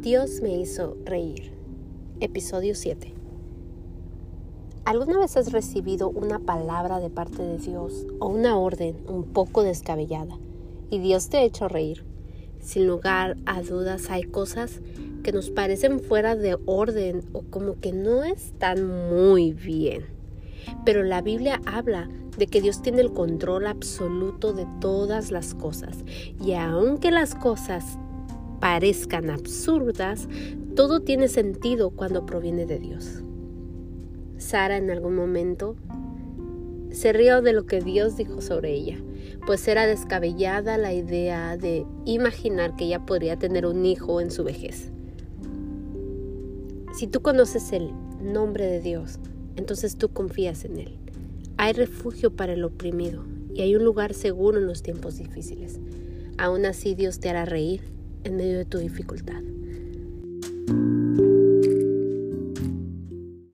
Dios me hizo reír. Episodio 7. ¿Alguna vez has recibido una palabra de parte de Dios o una orden un poco descabellada y Dios te ha hecho reír? Sin lugar a dudas hay cosas que nos parecen fuera de orden o como que no están muy bien. Pero la Biblia habla de que Dios tiene el control absoluto de todas las cosas y aunque las cosas parezcan absurdas, todo tiene sentido cuando proviene de Dios. Sara en algún momento se rió de lo que Dios dijo sobre ella, pues era descabellada la idea de imaginar que ella podría tener un hijo en su vejez. Si tú conoces el nombre de Dios, entonces tú confías en Él. Hay refugio para el oprimido y hay un lugar seguro en los tiempos difíciles. Aún así Dios te hará reír en medio de tu dificultad.